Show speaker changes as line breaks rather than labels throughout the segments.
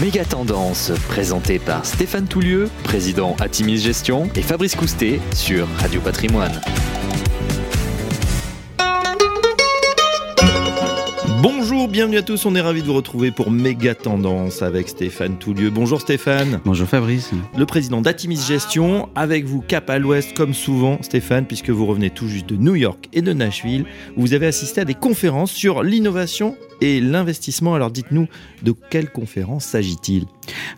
Méga Tendance, présenté par Stéphane Toulieu, président Atimis Gestion, et Fabrice Coustet sur Radio Patrimoine.
Bonjour, bienvenue à tous, on est ravis de vous retrouver pour Méga Tendance avec Stéphane Toulieu. Bonjour Stéphane.
Bonjour Fabrice.
Le président d'Atimis Gestion, avec vous cap à l'ouest comme souvent Stéphane, puisque vous revenez tout juste de New York et de Nashville, où vous avez assisté à des conférences sur l'innovation et l'investissement. Alors dites-nous, de quelle conférence s'agit-il?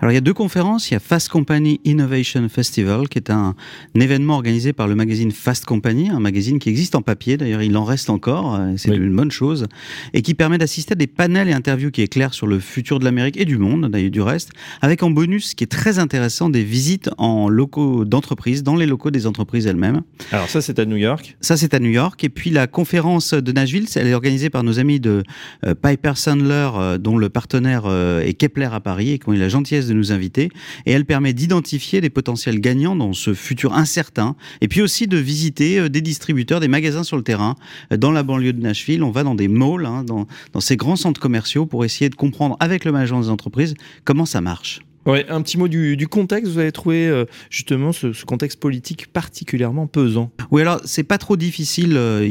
Alors il y a deux conférences. Il y a Fast Company Innovation Festival, qui est un, événement organisé par le magazine Fast Company, un magazine qui existe en papier. D'ailleurs, il en reste encore. Euh, c'est une bonne chose. Et qui permet d'assister à des panels et interviews qui éclairent sur le futur de l'Amérique et du monde, d'ailleurs du reste, avec en bonus, ce qui est très intéressant, des visites en locaux d'entreprises, dans les locaux des entreprises elles-mêmes.
Alors ça, c'est à New York?
Ça, c'est à New York. Et puis la conférence de Nashville, elle est organisée par nos amis de euh, Piper Sandler, euh, dont le partenaire euh, est Kepler à Paris et qui ont eu la gentillesse de nous inviter. Et elle permet d'identifier des potentiels gagnants dans ce futur incertain. Et puis aussi de visiter euh, des distributeurs, des magasins sur le terrain. Dans la banlieue de Nashville, on va dans des malls, hein, dans, dans ces grands centres commerciaux pour essayer de comprendre avec le management des entreprises comment ça marche.
Ouais, un petit mot du, du, contexte. Vous avez trouvé euh, justement ce, ce, contexte politique particulièrement pesant.
Oui, alors c'est pas trop difficile. Euh,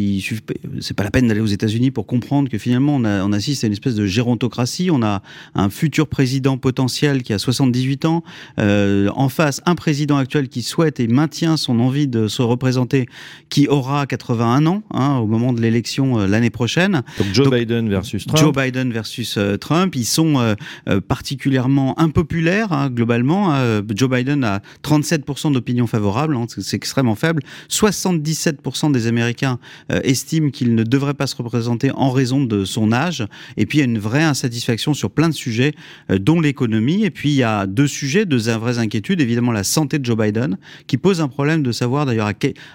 c'est pas la peine d'aller aux États-Unis pour comprendre que finalement on, a, on, assiste à une espèce de gérontocratie. On a un futur président potentiel qui a 78 ans. Euh, en face, un président actuel qui souhaite et maintient son envie de se représenter, qui aura 81 ans hein, au moment de l'élection euh, l'année prochaine.
Donc Joe Donc, Biden versus Trump.
Joe Biden versus Trump. Ils sont particulièrement impopulaires Hein, globalement. Hein. Joe Biden a 37% d'opinion favorable, hein, c'est extrêmement faible. 77% des Américains euh, estiment qu'il ne devrait pas se représenter en raison de son âge. Et puis il y a une vraie insatisfaction sur plein de sujets, euh, dont l'économie. Et puis il y a deux sujets, deux vraies inquiétudes. Évidemment la santé de Joe Biden, qui pose un problème de savoir d'ailleurs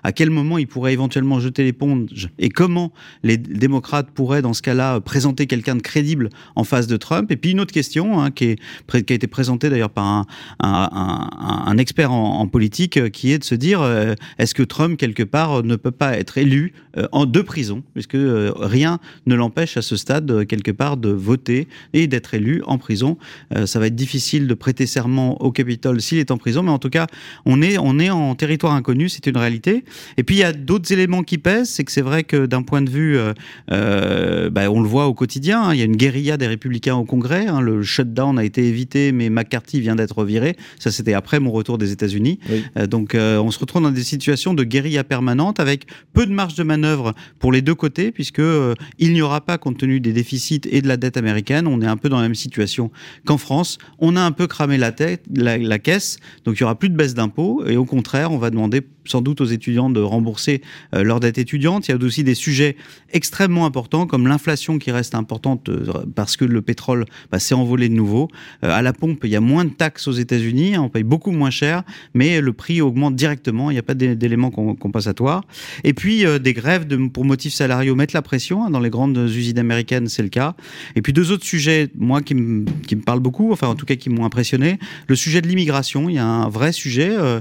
à, quel, moment il pourrait éventuellement jeter l'éponge et comment les démocrates pourraient dans ce cas-là présenter quelqu'un de crédible en face de Trump. Et puis une autre question qui, qui a été présentée d'ailleurs par un, expert en, politique, euh, qui est de se dire euh, est-ce que Trump, quelque part, ne peut pas être élu euh, en deux prisons, puisque euh, rien ne l'empêche à ce stade, euh, quelque part, de voter et d'être élu en prison. ça va être difficile de prêter serment au Capitole s'il est en prison, mais en tout cas, on est, on est en territoire inconnu, c'est une réalité. Et puis, il y a d'autres éléments qui pèsent, c'est que c'est vrai que d'un point de vue, euh, bah, on le voit au quotidien, hein, il y a une guérilla des républicains au Congrès, hein, le shutdown a été évité, mais McCarthy vient d'être viré. Ça, c'était après mon retour des États-Unis. Oui. Euh, donc, euh, on se retrouve dans des situations de guérilla permanente avec peu de marge de manœuvre pour les deux côtés, puisque euh, il n'y aura pas, compte tenu des déficits et de la dette américaine, on est un peu dans la même situation qu'en France. On a un peu cramé la tête, la, la caisse, donc il y aura plus de baisse d'impôts, et au contraire, on va demander sans doute aux étudiants de rembourser leur dette étudiante. Il y a aussi des sujets extrêmement importants comme l'inflation qui reste importante parce que le pétrole bah, s'est envolé de nouveau. À la pompe, il y a moins de taxes aux États-Unis, hein, on paye beaucoup moins cher, mais le prix augmente directement. Il n'y a pas d'éléments compensatoires. Et puis euh, des grèves pour motifs salariaux mettent la pression. Hein, dans les grandes usines américaines, c'est le cas. Et puis deux autres sujets, moi qui, me parlent beaucoup, enfin en tout cas qui m'ont impressionné. Le sujet de l'immigration, il y a un vrai sujet euh,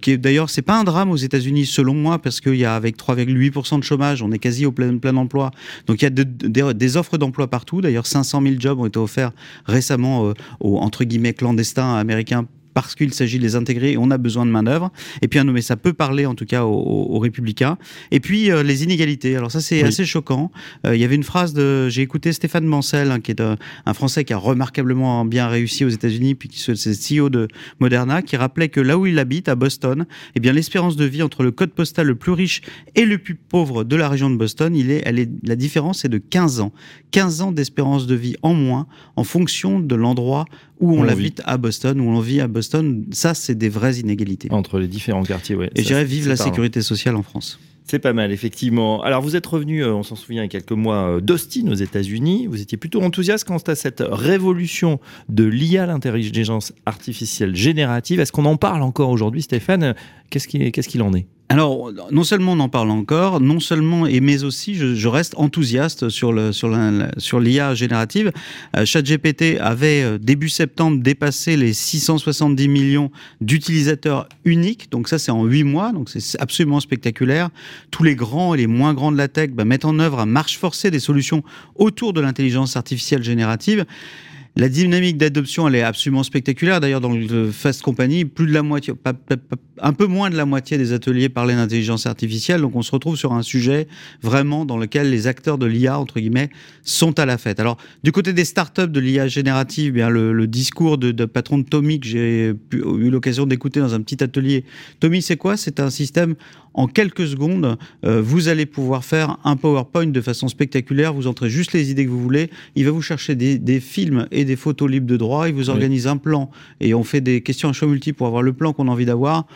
qui est d'ailleurs c'est pas un drame aux États-Unis selon moi parce qu'il y a avec 3,8% de chômage, on est quasi au plein, emploi. Donc il y a de, de, des offres d'emploi partout. D'ailleurs 500 000 jobs ont été offerts récemment euh, aux entre guillemets clandestins américains parce qu'il s'agit de les intégrer et on a besoin de main-d'œuvre. Et puis, mais ça peut parler en tout cas aux, aux républicains. Et puis, euh, les inégalités. Alors, ça, c'est oui. assez choquant. Euh, il y avait une phrase de. J'ai écouté Stéphane Mancel, hein, qui est un, un, Français qui a remarquablement bien réussi aux États-Unis, puis qui est CEO de Moderna, qui rappelait que là où il habite, à Boston, eh bien, l'espérance de vie entre le code postal le plus riche et le plus pauvre de la région de Boston, il est, elle est, la différence est de 15 ans. 15 ans d'espérance de vie en moins en fonction de l'endroit où on, on habite à Boston, où on vit à Boston. Ça, c'est des vraies inégalités.
Entre les différents quartiers, oui.
Et je dirais vive la sécurité sociale en France.
C'est pas mal, effectivement. Alors, vous êtes revenu, euh, on s'en souvient, il y a quelques mois, euh, d'Austin, aux États-Unis. Vous étiez plutôt enthousiaste quant à cette révolution de l'IA, l'intelligence artificielle générative. Est-ce qu'on en parle encore aujourd'hui, Stéphane? Qu'est-ce qu'il qu qu en est?
Alors, non seulement on en parle encore, non seulement, et mais aussi, je, reste enthousiaste sur l'IA générative. Euh, ChatGPT avait euh, début septembre dépassé les 670 millions d'utilisateurs uniques. Donc ça, c'est en huit mois. Donc c'est absolument spectaculaire. Tous les grands et les moins grands de la tech bah, mettent en œuvre à marche forcée des solutions autour de l'intelligence artificielle générative. La dynamique d'adoption, elle est absolument spectaculaire. D'ailleurs, dans le Fast Company, plus de la moitié, un peu moins de la moitié des ateliers parlaient d'intelligence artificielle. Donc, on se retrouve sur un sujet vraiment dans lequel les acteurs de l'IA, entre guillemets, sont à la fête. Alors, du côté des startups de l'IA générative, eh bien le, discours de, patron de Tommy que j'ai eu l'occasion d'écouter dans un petit atelier. Tommy, c'est quoi? C'est un système en quelques secondes, euh, vous allez pouvoir faire un PowerPoint de façon spectaculaire. Vous entrez juste les idées que vous voulez. Il va vous chercher des, films et des photos libres de droit. Il vous organise un plan et on fait des questions à choix multiples pour avoir le plan qu'on a envie d'avoir.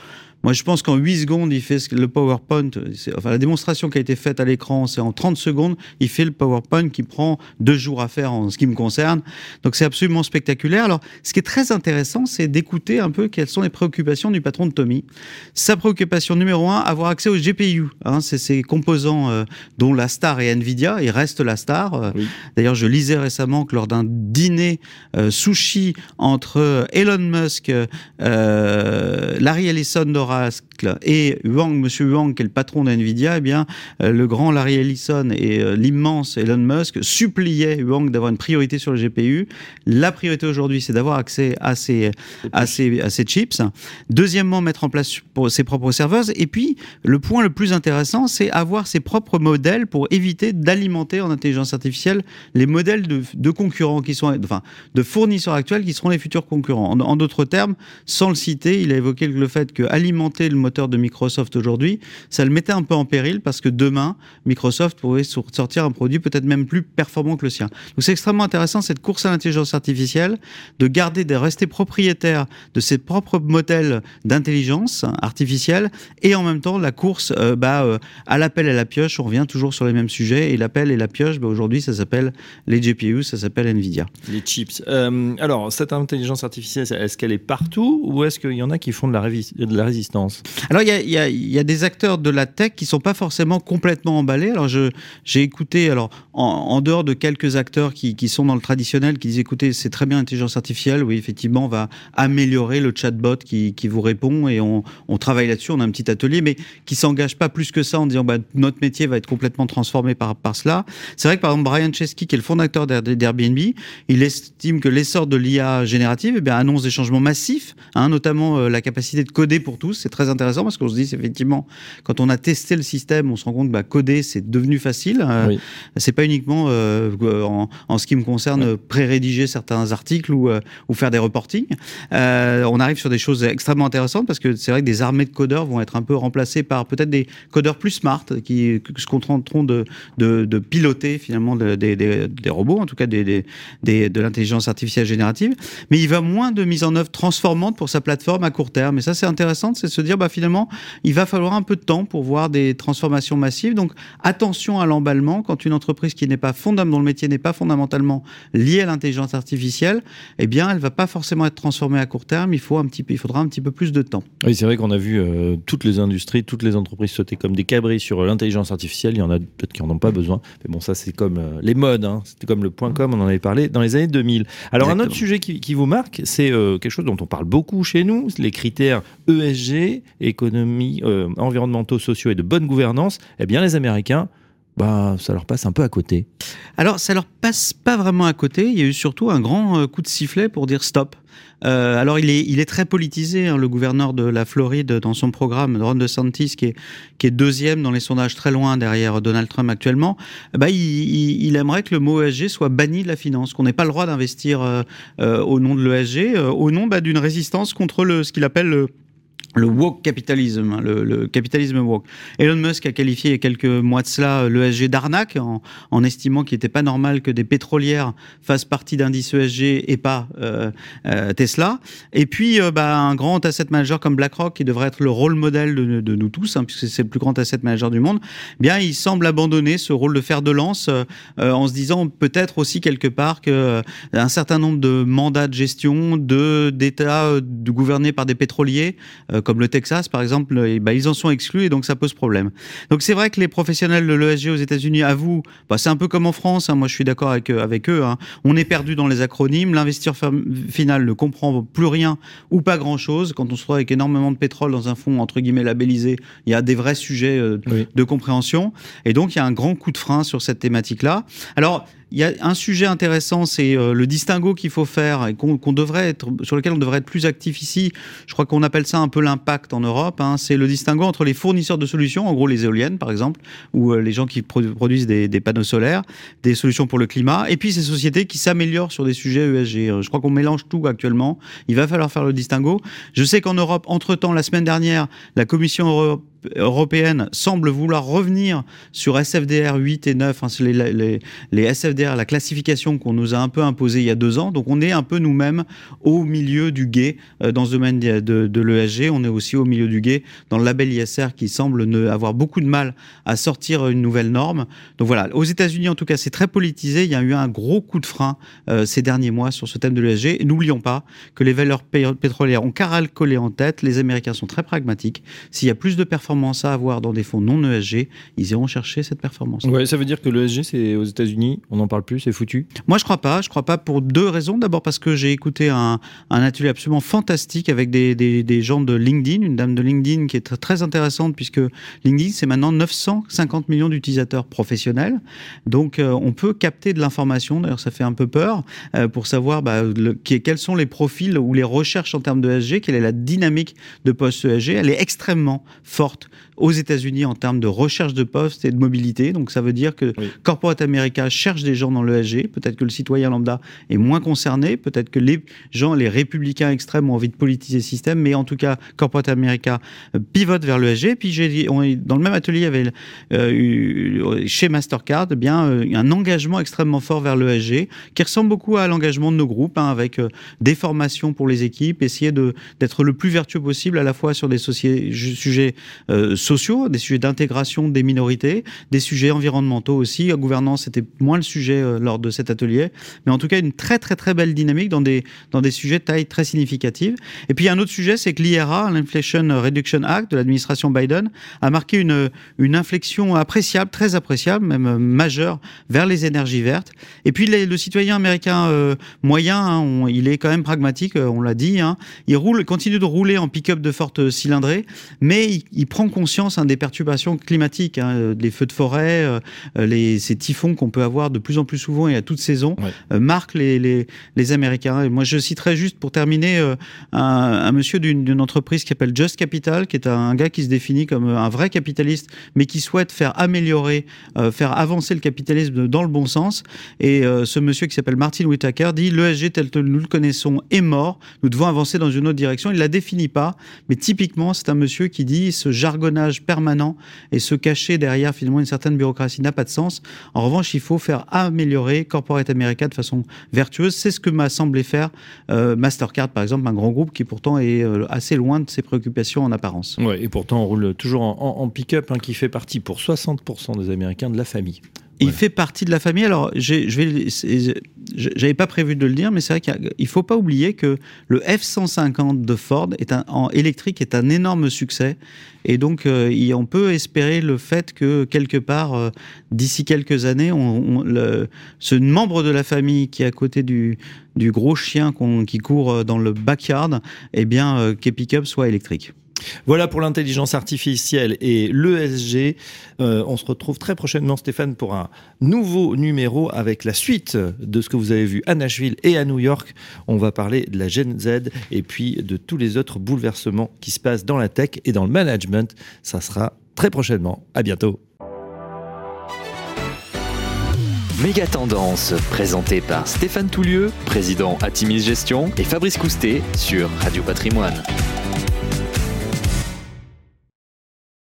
Moi, je pense qu'en 8 secondes, il fait le PowerPoint. Enfin, la démonstration qui a été faite à l'écran, c'est en 30 secondes, il fait le PowerPoint qui prend deux jours à faire en ce qui me concerne. Donc, c'est absolument spectaculaire. Alors, ce qui est très intéressant, c'est d'écouter un peu quelles sont les préoccupations du patron de Tommy. Sa préoccupation numéro un, avoir accès aux GPU. Hein, c'est ces composants euh, dont la star est Nvidia. Il reste la star. Euh, d'ailleurs, je lisais récemment que lors d'un dîner euh, sushi entre Elon Musk, Larry Ellison d'Ora highest et Wang, Monsieur Wang, qui est le patron d'NVIDIA, eh bien, euh, le grand Larry Ellison et euh, l'immense Elon Musk suppliaient Wang d'avoir une priorité sur le GPU. La priorité aujourd'hui, c'est d'avoir accès à ces, à, ces, à ces chips. Deuxièmement, mettre en place pour ses propres serveurs. Et puis, le point le plus intéressant, c'est avoir ses propres modèles pour éviter d'alimenter en intelligence artificielle les modèles de, de, concurrents qui sont, enfin, de fournisseurs actuels qui seront les futurs concurrents. En, en d'autres termes, sans le citer, il a évoqué le fait que alimenter le moteur de Microsoft aujourd'hui, ça le mettait un peu en péril parce que demain, Microsoft pourrait sortir un produit peut-être même plus performant que le sien. Donc c'est extrêmement intéressant cette course à l'intelligence artificielle, de garder, de rester propriétaire de ses propres modèles d'intelligence artificielle et en même temps la course euh, bah, euh, à l'appel et à la pioche. On revient toujours sur les mêmes sujets et l'appel et la pioche, bah, aujourd'hui ça s'appelle les GPU, ça s'appelle Nvidia.
Les chips. Euh, alors cette intelligence artificielle, est-ce qu'elle est partout ou est-ce qu'il y en a qui font de la résistance?
Alors, il y a, des acteurs de la tech qui sont pas forcément complètement emballés. Alors, j'ai écouté, alors, en, dehors de quelques acteurs qui, sont dans le traditionnel, qui disent, écoutez, c'est très bien l'intelligence artificielle, oui, effectivement, on va améliorer le chatbot qui, vous répond et on, travaille là-dessus, on a un petit atelier, mais qui s'engage pas plus que ça en disant, bah, notre métier va être complètement transformé par, cela. C'est vrai que, par exemple, Brian Chesky, qui est le fondateur d'Airbnb, il estime que l'essor de l'IA générative eh annonce des changements massifs, hein, notamment euh, la capacité de coder pour tous c'est très intéressant parce qu'on se dit, effectivement, quand on a testé le système, on se rend compte que bah, coder, c'est devenu facile. Euh, c'est pas uniquement, euh, en, ce qui me concerne, pré-rédiger certains articles ou, euh, ou faire des reportings. on arrive sur des choses extrêmement intéressantes parce que c'est vrai que des armées de codeurs vont être un peu remplacées par peut-être des codeurs plus smart qui se contenteront de, de, piloter finalement des, des, robots, en tout cas des, de l'intelligence artificielle générative. Mais il va moins de mise en œuvre transformante pour sa plateforme à court terme. Et ça, c'est intéressant, c'est se dire, bah, finalement, il va falloir un peu de temps pour voir des transformations massives. Donc, attention à l'emballement. Quand une entreprise qui n'est pas fondamentalement, dont le métier n'est pas fondamentalement lié à l'intelligence artificielle, eh bien, elle va pas forcément être transformée à court terme. Il, faut un petit peu, il faudra un petit peu plus de temps.
Oui, c'est vrai qu'on a vu euh, toutes les industries, toutes les entreprises sauter comme des cabris sur l'intelligence artificielle. Il y en a peut-être qui n'en ont pas besoin. Mais bon, ça, c'est comme euh, les modes. Hein. C'était comme le point com, on en avait parlé dans les années 2000. Alors, un autre sujet qui, vous marque, c'est euh, quelque chose dont on parle beaucoup chez nous, les critères ESG économie, euh, environnementaux, sociaux et de bonne gouvernance, eh bien les Américains, bah, ça leur passe un peu à côté.
Alors, ça leur passe pas vraiment à côté. Il y a eu surtout un grand euh, coup de sifflet pour dire stop. Euh, alors, il est, très politisé, hein, le gouverneur de la Floride, dans son programme, Ron DeSantis, qui est, deuxième dans les sondages très loin derrière Donald Trump actuellement. Bah, il, il, aimerait que le mot ESG soit banni de la finance, qu'on n'ait pas le droit d'investir au nom de l'ESG, au nom bah, d'une résistance contre ce qu'il appelle le le woke capitalisme, hein, le, capitalisme woke. Elon Musk a qualifié il y a quelques mois de cela l'ESG d'arnaque en, estimant qu'il n'était pas normal que des pétrolières fassent partie d'indices ESG et pas euh, euh, Tesla. Et puis, euh, bah, un grand asset manager comme BlackRock, qui devrait être le rôle modèle de, nous tous, hein, puisque c'est le plus grand asset manager du monde, eh bien, il semble abandonner ce rôle de fer de lance en se disant peut-être aussi quelque part que un certain nombre de mandats de gestion, de d'États gouvernés par des pétroliers comme le Texas par exemple, et bah, ils en sont exclus et donc ça pose problème. Donc c'est vrai que les professionnels de l'ESG aux États-Unis avouent, bah, c'est un peu comme en France, hein, moi je suis d'accord avec, euh, avec eux, hein. on est perdu dans les acronymes, l'investisseur final ne comprend plus rien ou pas grand-chose. Quand on se trouve avec énormément de pétrole dans un fonds entre guillemets labellisé, il y a des vrais sujets euh, de compréhension et donc il y a un grand coup de frein sur cette thématique-là. Alors il y a un sujet intéressant, c'est le distinguo qu'il faut faire et qu'on devrait être, sur lequel on devrait être plus actif ici. Je crois qu'on appelle ça un peu l'impact en Europe. Hein. C'est le distinguo entre les fournisseurs de solutions, en gros les éoliennes par exemple, ou les gens qui produisent des, panneaux solaires, des solutions pour le climat, et puis ces sociétés qui s'améliorent sur des sujets ESG. Je crois qu'on mélange tout actuellement. Il va falloir faire le distinguo. Je sais qu'en Europe, entre-temps, la semaine dernière, la Commission européenne européenne semble vouloir revenir sur SFDR 8 et 9, hein, les, SFDR, la classification qu'on nous a un peu imposée il y a deux ans. Donc on est un peu nous-mêmes au milieu du guet euh, dans ce domaine de, de, l'ESG. On est aussi au milieu du guet dans le label ISR qui semble ne, avoir beaucoup de mal à sortir une nouvelle norme. Donc voilà, aux États-Unis en tout cas, c'est très politisé. Il y a eu un gros coup de frein euh, ces derniers mois sur ce thème de l'ESG. N'oublions pas que les valeurs pétrolières ont caracolé en tête. Les Américains sont très pragmatiques. S'il y a plus de performance à avoir dans des fonds non ESG, ils iront chercher cette performance.
Ouais, ça veut dire que l'ESG, c'est aux États-Unis, on n'en parle plus, c'est foutu
Moi, je crois pas. Je crois pas pour deux raisons. D'abord, parce que j'ai écouté un, un, atelier absolument fantastique avec des, des, des, gens de LinkedIn, une dame de LinkedIn qui est très intéressante, puisque LinkedIn, c'est maintenant 950 millions d'utilisateurs professionnels. Donc, euh, on peut capter de l'information. D'ailleurs, ça fait un peu peur euh, pour savoir bah, le, quels sont les profils ou les recherches en termes de ESG, quelle est la dynamique de post-ESG. Elle est extrêmement forte forte aux États-Unis en termes de recherche de postes et de mobilité. Donc ça veut dire que Corporate America cherche des gens dans l'ESG. Peut-être que le citoyen lambda est moins concerné. Peut-être que les gens, les républicains extrêmes ont envie de politiser le système. Mais en tout cas, Corporate America euh, pivote vers l'ESG. Puis j'ai dans le même atelier, il y avait euh, chez Mastercard eh bien euh, un engagement extrêmement fort vers l'ESG qui ressemble beaucoup à l'engagement de nos groupes hein, avec des formations pour les équipes, essayer d'être le plus vertueux possible à la fois sur des sujets euh, sociaux, des sujets d'intégration des minorités, des sujets environnementaux aussi. La gouvernance, c'était moins le sujet euh, lors de cet atelier, mais en tout cas une très très très belle dynamique dans des, dans des sujets de taille très significative. Et puis un autre sujet, c'est que l'IRA, l'Inflation Reduction Act de l'administration Biden, a marqué une, une inflexion appréciable, très appréciable, même euh, majeure, vers les énergies vertes. Et puis le citoyen américain moyen, hein, il est quand même pragmatique, on l'a dit, hein. il roule, continue de rouler en pick-up de forte cylindrée, mais il, il prend conscience hein, des perturbations climatiques, hein, euh, les feux de forêt, euh, euh, les, ces typhons qu'on peut avoir de plus en plus souvent et à toute saison, marquent les, les, les, Américains. Et moi, je citerai juste pour terminer un, un, monsieur d'une entreprise qui s'appelle Just Capital, qui est un, gars qui se définit comme un vrai capitaliste, mais qui souhaite faire améliorer, faire avancer le capitalisme dans le bon sens. Et ce monsieur qui s'appelle Martin Whitaker dit l'ESG tel que nous le connaissons est mort, nous devons avancer dans une autre direction. Il la définit pas, mais typiquement, c'est un monsieur qui dit ce jargonnage permanent et se cacher derrière finalement une certaine bureaucratie n'a pas de sens. En revanche, il faut faire améliorer Corporate America de façon vertueuse. C'est ce que m'a semblé faire euh, Mastercard, par exemple, un grand groupe qui pourtant est euh, assez loin de ses préoccupations en apparence.
Ouais, et pourtant on roule toujours en, pick-up, hein, qui fait partie pour 60% des Américains de la famille.
Il fait partie de la famille. Alors, j'avais pas prévu de le dire, mais c'est vrai qu'il faut pas oublier que le F-150 de Ford est un, en électrique est un énorme succès. Et donc, euh, on peut espérer le fait que quelque part, euh, d'ici quelques années, on, le, ce membre de la famille qui est à côté du, du gros chien qui court dans le backyard, eh bien, euh, Pick-up soit électrique.
Voilà pour l'intelligence artificielle et l'ESG. Euh, on se retrouve très prochainement, Stéphane, pour un nouveau numéro avec la suite de ce que vous avez vu à Nashville et à New York. On va parler de la Gen Z et puis de tous les autres bouleversements qui se passent dans la tech et dans le management. Ça sera très prochainement. À bientôt.
Méga Tendance, présenté par Stéphane Toulieu, président Atimis Gestion, et Fabrice Coustet sur Radio Patrimoine.